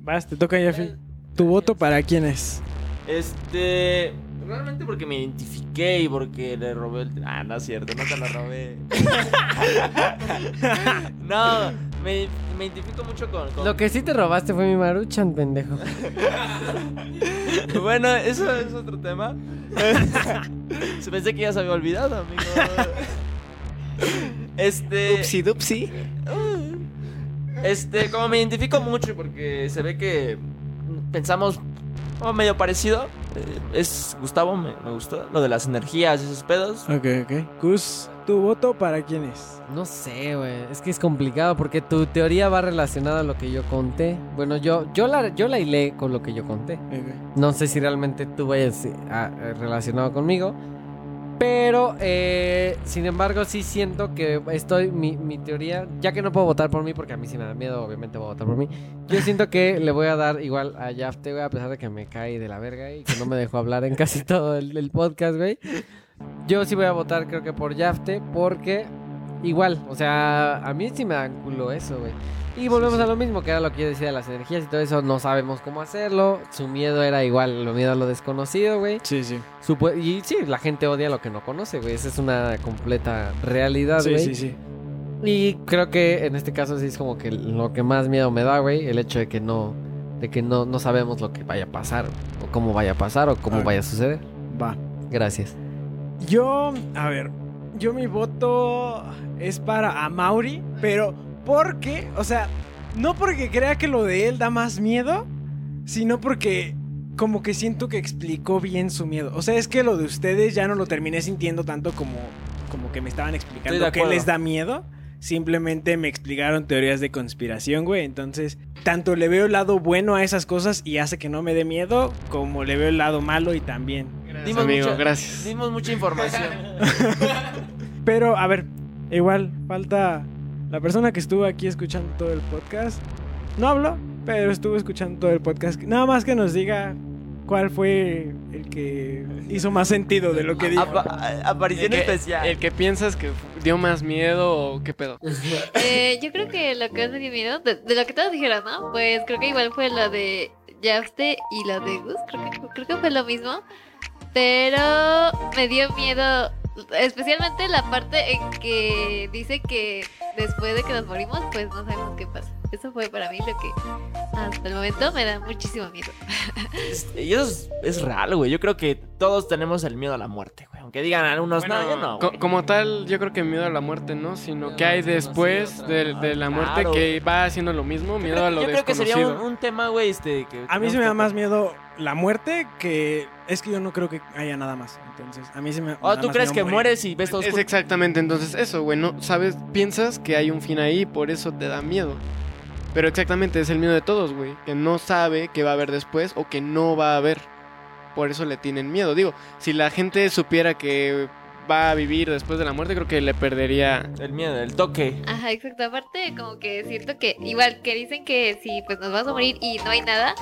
Vas, te toca, Yafi. ¿Tu voto para quién es? Este. Realmente porque me identifiqué y porque le robé el. Ah, no es cierto, no te lo robé. *laughs* no, me, me identifico mucho con. con- Lo que sí te robaste fue mi maruchan, pendejo. *laughs* Bueno, eso es otro tema. *laughs* Se pensé que ya se había olvidado, amigo. Este. Upsi dupsi. Este, como me identifico mucho porque se ve que pensamos oh, medio parecido. Eh, es Gustavo, me, me gustó. Lo de las energías, esos pedos. Ok, ok. Gus, ¿tu voto para quién es? No sé, güey. Es que es complicado porque tu teoría va relacionada a lo que yo conté. Bueno, yo, yo, la, yo la hilé con lo que yo conté. No sé si realmente tú vayas eh, a- eh, relacionado conmigo. Pero, eh, sin embargo, sí siento que estoy, mi, mi teoría, ya que no puedo votar por mí, porque a mí sí me da miedo, obviamente voy a votar por mí. Yo siento que le voy a dar igual a Yafte, güey, a pesar de que me cae de la verga y que no me dejó hablar en casi todo el, el podcast, güey. Yo sí voy a votar, creo que por Yafte, porque igual, o sea, a mí sí me da culo eso, güey. Y volvemos a lo mismo, que era lo que yo decía de las energías y todo eso, no sabemos cómo hacerlo. Su miedo era igual, lo miedo a lo desconocido, güey. Sí, sí. Supo- y sí, la gente odia lo que no conoce, güey. Esa es una completa realidad, Sí, güey. sí, sí. Y creo que en este caso sí es como que lo que más miedo me da, güey, el hecho de que no de que no, no sabemos lo que vaya a pasar o cómo vaya a pasar o cómo vaya a suceder. Va. Gracias. Yo, a ver, yo mi voto es para Amauri, pero porque, o sea, no porque crea que lo de él da más miedo, sino porque como que siento que explicó bien su miedo. O sea, es que lo de ustedes ya no lo terminé sintiendo tanto como, como que me estaban explicando que les da miedo. Simplemente me explicaron teorías de conspiración, güey. Entonces, tanto le veo el lado bueno a esas cosas y hace que no me dé miedo, como le veo el lado malo y también. Gracias, Dimos amigo, mucha- gracias. Dimos mucha información. *laughs* Pero, a ver, igual falta la persona que estuvo aquí escuchando todo el podcast. No habló, pero estuvo escuchando todo el podcast. Nada más que nos diga cuál fue el que hizo más sentido de lo que dijo. Apa- aparición El que, especial. el que piensas que dio más miedo o qué pedo. *laughs* Eh, yo creo que lo que más me dio miedo, de, de lo que todos dijeron, ¿no? Pues creo que igual fue la de Yafte y la de Gus, creo que, creo que fue lo mismo. Pero me dio miedo, especialmente la parte en que dice que después de que nos morimos, pues no sabemos qué pasa. Eso fue para mí lo que hasta el momento me da muchísimo miedo. Este, Y eso es, es real, güey. Yo creo que todos tenemos el miedo a la muerte, güey. Aunque digan algunos, Bueno, no, yo no. co- güey". como tal, yo creo que miedo a la muerte no, sino que hay después de, de la muerte Claro. que va haciendo lo mismo, Yo miedo creo, a lo yo creo que sería un, desconocido. un tema, güey, este... Que A mí se me da más miedo la muerte que... Es que yo no creo que haya nada más. Entonces, a mí se me... Oh, ¿tú crees que morir. mueres y ves todo Es oscuro? exactamente entonces eso, güey, no sabes, piensas que hay un fin ahí y por eso te da miedo. Pero exactamente es el miedo de todos, güey, que no sabe qué va a haber después o que no va a haber. Por eso le tienen miedo. Digo, si la gente supiera que va a vivir después de la muerte, creo que le perdería El miedo, el toque. Ajá, exacto. Aparte, como que siento que, igual que dicen que si pues nos vas a morir y no hay nada,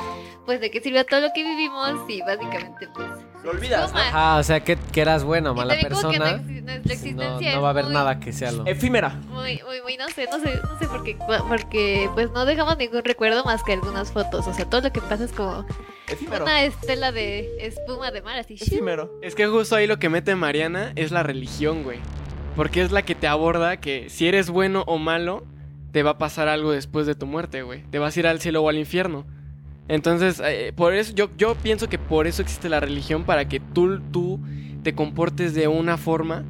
pues de qué sirve todo lo que vivimos y básicamente pues. Lo olvidas, suma. Ah, o sea, que, que eras buena o mala también como que persona. no exi- nuestra No, existencia no va a es haber muy- nada que sea lo. Efímera. Muy, muy, muy, no sé, no sé, no sé por qué, porque pues no dejamos ningún recuerdo más que algunas fotos, o sea, todo lo que pasa es como Efímero. una estela de espuma de mar, así. Efímero. Es que justo ahí lo que mete Mariana es la religión, güey. Porque es la que te aborda que si eres bueno o malo, te va a pasar algo después de tu muerte, güey. Te vas a ir al cielo o al infierno. Entonces, eh, por eso yo, yo pienso que por eso existe la religión, para que tú, tú te comportes de una forma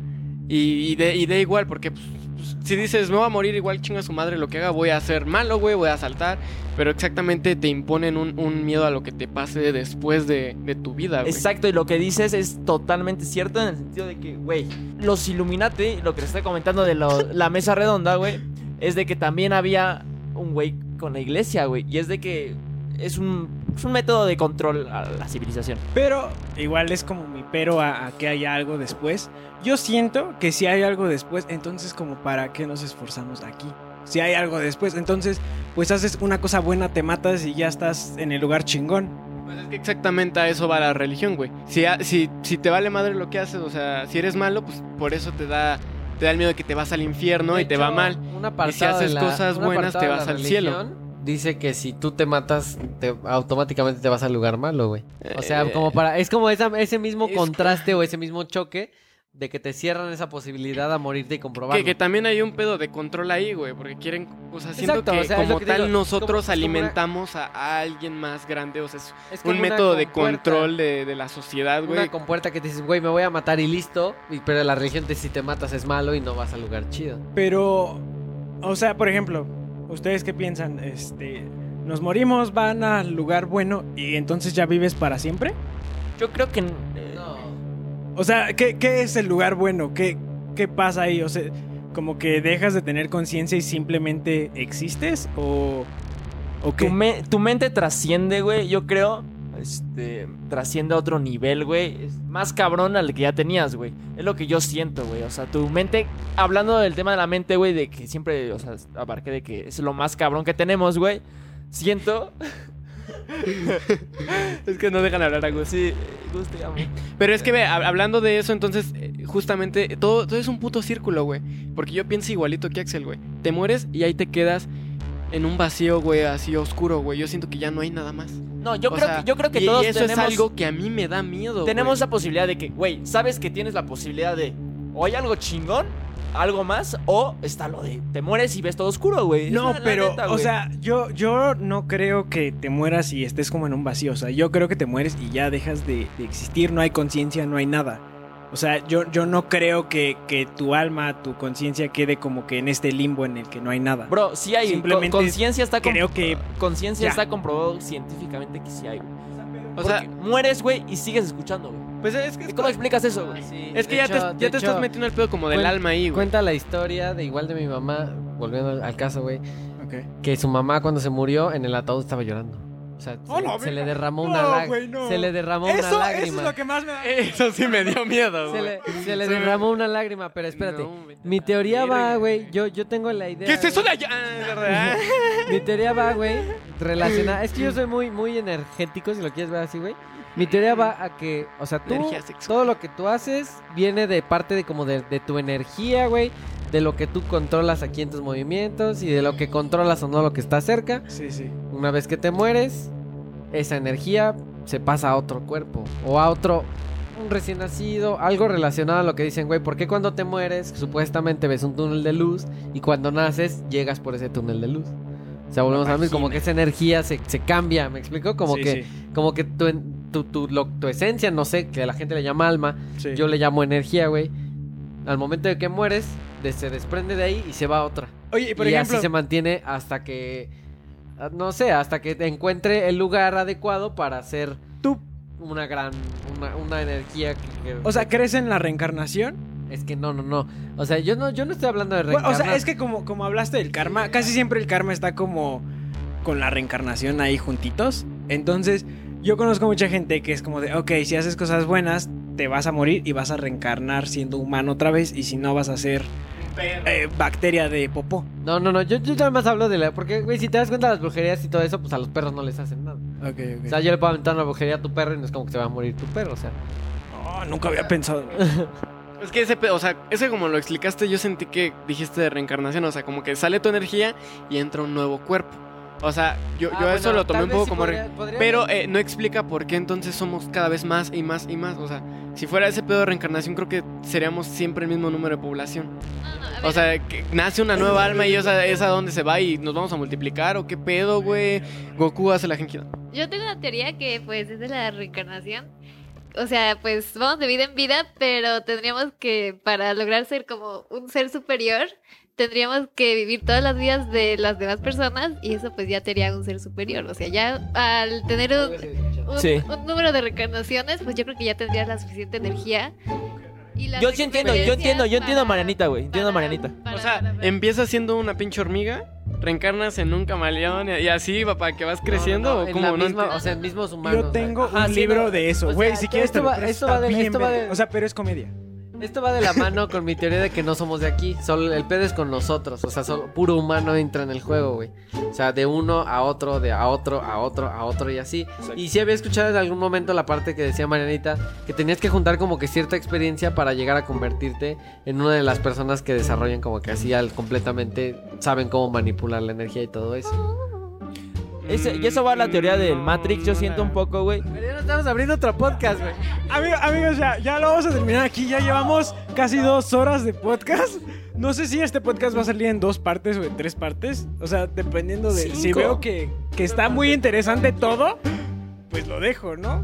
y, y de, y de igual, porque pues, pues, si dices, me voy a morir igual chinga su madre lo que haga, voy a hacer malo, güey, voy a saltar, pero exactamente te imponen un, un miedo a lo que te pase después de, de tu vida. Exacto, y lo que dices es totalmente cierto en el sentido de que, güey, los Illuminati, lo que les estoy comentando de lo- la mesa redonda, güey, es de que también había un güey con la iglesia, güey, y es de que es un, es un método de control a la civilización. Pero igual es como mi pero a, a que haya algo después. Yo siento que si hay algo después, entonces como para qué nos esforzamos aquí. Si hay algo después, entonces pues haces una cosa buena, te matas y ya estás en el lugar chingón. Pues es que exactamente a eso va la religión, güey. Si, a- si, si te vale madre lo que haces, o sea, si eres malo, pues por eso te da, te da el miedo de que te vas al infierno De y te va mal. un apartado Y si haces la- cosas buenas, te vas al cielo. Dice que si tú te matas, te, automáticamente te vas al lugar malo, güey. O sea, Eh, como para. Es como esa, ese mismo es- contraste o ese mismo choque de que te cierran esa posibilidad a morirte y comprobarlo. Que, que también hay un pedo de control ahí, güey, porque quieren, o sea, siento Exacto, que o sea, como que tal digo, nosotros como- una- alimentamos a, a alguien más grande, o sea, es un método de control de, de la sociedad, güey. Una compuerta que te dices, güey, me voy a matar y listo. y- pero la religión te si te matas es malo y no vas al lugar chido. Pero, o sea, por ejemplo, ¿ustedes qué piensan? Este, nos morimos, van al lugar bueno y entonces ya vives para siempre. Yo creo que. eh, O sea, ¿qué, qué es el lugar bueno? ¿Qué, ¿Qué pasa ahí? O sea, como que dejas de tener conciencia y simplemente existes o... ¿O qué? tu, me- tu mente trasciende, güey. Yo creo. Este. Trasciende a otro nivel, güey. Es más cabrón al que ya tenías, güey. Es lo que yo siento, güey. O sea, tu mente. Hablando del tema de la mente, güey. De que siempre. O sea, abarqué de que es lo más cabrón que tenemos, güey. Siento. *laughs* Es que no dejan hablar a Gus. Sí, Gus, te amo. Pero es que ve, hab- hablando de eso, entonces, eh, justamente, todo es un puto círculo, güey. Porque yo pienso igualito que Axel, güey. Te mueres y ahí te quedas en un vacío, güey, así oscuro, güey. Yo siento que ya no hay nada más. No, yo O creo sea, que, yo creo que y, todos y eso tenemos. es algo que a mí me da miedo. tenemos güey. esa posibilidad de que, güey, sabes que tienes la posibilidad de. O hay algo chingón, algo más, o está lo de. Te mueres y ves todo oscuro, güey. No, la pero, neta, o sea, yo, yo no creo que te mueras y estés como en un vacío. O sea, yo creo que te mueres y ya dejas de, de existir, no hay conciencia, no hay nada. O sea, yo, yo no creo que, que tu alma, tu conciencia quede como que en este limbo en el que no hay nada. Bro, sí hay. Simplemente con- Conciencia está creo que- Conciencia está comprobado científicamente que sí hay, güey. O sea, Porque mueres, güey, y sigues escuchando, güey. pues es que, ¿Cómo explicas eso, güey? es que ya hecho- te, ya te hecho, estás metiendo el pedo como del cuen- alma ahí, güey. Cuenta la historia de igual de mi mamá, volviendo al- al caso, güey, Ok. que su mamá cuando se murió en el ataúd estaba llorando. O sea, se, ¡Oh, se le derramó No, una lágrima. güey, no. Se le derramó Eso, una eso lágrima. es lo que más me da. Eso sí me dio miedo, Se güey. le, se le Se me- derramó una lágrima, pero espérate. No, Mi teoría va, güey. Yo, yo tengo la idea. ¿Qué es eso de allá? *laughs* Mi teoría va, güey, relacionada. Es que yo soy muy, muy energético, si lo quieres ver así, güey. Mi teoría va a que, o sea, tú, todo lo que tú haces viene de parte de como de, de tu energía, güey. De lo que tú controlas aquí en tus movimientos y de lo que controlas o no lo que está cerca. Sí, sí. Una vez que te mueres, esa energía se pasa a otro cuerpo o a otro, un recién nacido, algo relacionado a lo que dicen, güey, ¿por qué cuando te mueres supuestamente ves un túnel de luz y cuando naces llegas por ese túnel de luz? O sea, volvemos a lo mismo, como que esa energía se, se cambia, ¿me explico? Como Sí, que, sí, como que tu, tu, tu, lo- tu esencia, no sé, que la gente le llama alma, sí. yo le llamo energía, güey. Al momento de que mueres, de- se desprende de ahí y se va a otra. Oye, y por y ejemplo, así se mantiene hasta que, ah, no sé, hasta que encuentre el lugar adecuado para hacer tú, una gran, una, una energía que, que- o sea, ¿crees en la reencarnación? es que no, no, no. O sea, yo no, yo no estoy hablando de Bueno, o sea, es que como, como hablaste del karma, casi siempre el karma está como con la reencarnación ahí juntitos. Entonces, yo conozco mucha gente que es como de, ok, si haces cosas buenas, te vas a morir y vas a reencarnar siendo humano otra vez. Y si no, vas a ser eh, bacteria de popó. No, no, no, yo, yo nada más hablo de la... Porque, güey, si te das cuenta de las brujerías y todo eso, pues a los perros no les hacen nada. Ok, O sea, yo le puedo aventar una brujería a tu perro y no es como que se va a morir tu perro, o sea. Oh, nunca había pensado. *laughs* Es que ese, o sea, ese como lo explicaste, yo sentí que dijiste de reencarnación, o sea, como que sale tu energía y entra un nuevo cuerpo. O sea, yo, Ah, yo eso lo tomé un poco sí como... re- podría- podría Pero eh, no explica por qué entonces somos cada vez más y más y más. O sea, si fuera ese pedo de reencarnación, creo que seríamos siempre el mismo número de población. No, no, O sea, que nace una nueva alma y esa es a dónde se va y nos vamos a multiplicar o qué pedo, güey. Goku hace la Genkidama. Yo tengo una teoría que pues es de la reencarnación. O sea, pues vamos de vida en vida, pero tendríamos que, para lograr ser como un ser superior, tendríamos que vivir todas las vidas de las demás personas y eso pues ya te haría un ser superior. O sea, ya al tener un, un- Sí. un número de reencarnaciones, pues yo creo que ya tendrías la suficiente energía. y Yo sí entiendo, yo entiendo, yo entiendo a Marianita, güey. Entiendo a Marianita. para- O sea, para- empiezas siendo una pinche hormiga, reencarnas en un camaleón y así, papá, que vas creciendo No, no, o la no misma, entiendo. o sea, mismos humanos. Yo tengo un sí, libro no. de eso. O Güey, sea, si quieres esto te lo va- esto va de- bien esto va de- O sea, pero es comedia. Esto va de la mano con mi teoría de que no somos de aquí. Solo el pedo es con nosotros. O sea, solo puro humano entra en el juego, güey. O sea, de uno a otro, de a otro, a otro, a otro y así. Y sí había escuchado en algún momento la parte que decía Marianita que tenías que juntar como que cierta experiencia para llegar a convertirte en una de las personas que desarrollan como que así al completamente saben cómo manipular la energía y todo eso. Ese- y eso va a la teoría del Matrix, yo siento un poco, güey. Pero ya no estamos abriendo otro podcast, güey. Amigo- amigos, ya, ya lo vamos a terminar aquí. Ya llevamos casi dos horas de podcast. No sé si este podcast va a salir en dos partes o en tres partes. O sea, dependiendo de. Si Cinco. veo que, que está muy interesante todo, pues lo dejo, ¿no?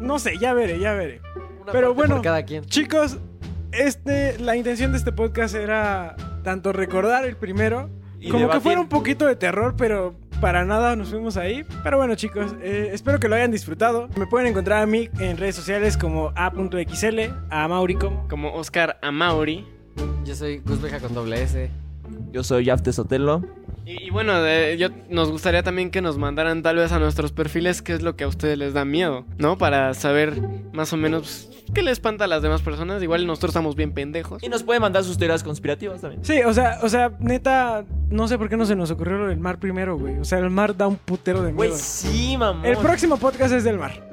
No sé, ya veré, ya veré. Una Pero parte bueno. por cada quien. Chicos, este, la intención de este podcast era tanto recordar el primero, Y como que debatir. fuera un poquito de terror, pero para nada nos fuimos ahí. Pero bueno, chicos, eh, espero que lo hayan disfrutado. Me pueden encontrar a mí en redes sociales como a.xl, a Mauri como. Como Oscar Amauri. Yo soy Gus Beja con doble S. Yo soy Yafte Sotelo. Y, y bueno, de- yo, nos gustaría también que nos mandaran tal vez a nuestros perfiles qué es lo que a ustedes les da miedo, ¿no? Para saber más o menos pues, qué le espanta a las demás personas. Igual nosotros estamos bien pendejos. Y nos puede mandar sus teorías conspirativas también. Sí, o sea, o sea, neta, no sé por qué no se nos ocurrió lo del mar primero, güey. O sea, el mar da un putero de Güey, miedo. sí, mamón. El próximo podcast es del mar.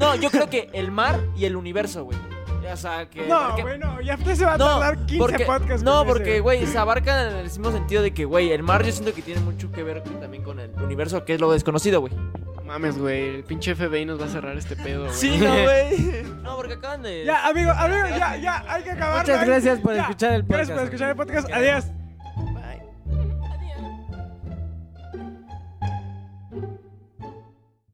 No, yo creo que el mar y el universo, güey. O sea, que... No, porque- güey, no, ya usted se va a No, tardar 15 porque, podcasts. no, con porque, güey, se abarca en el mismo sentido de que, güey, el mar yo siento que tiene mucho que ver también con el universo, que es lo desconocido, güey. Mames, güey, el pinche FBI nos va a cerrar este pedo, güey. Sí, no, *laughs* güey. No, porque acaban de... Ya, amigo, amigo, ya, ya, hay que acabar. Muchas gracias por escuchar el Gracias por podcast, escuchar el podcast. Adiós.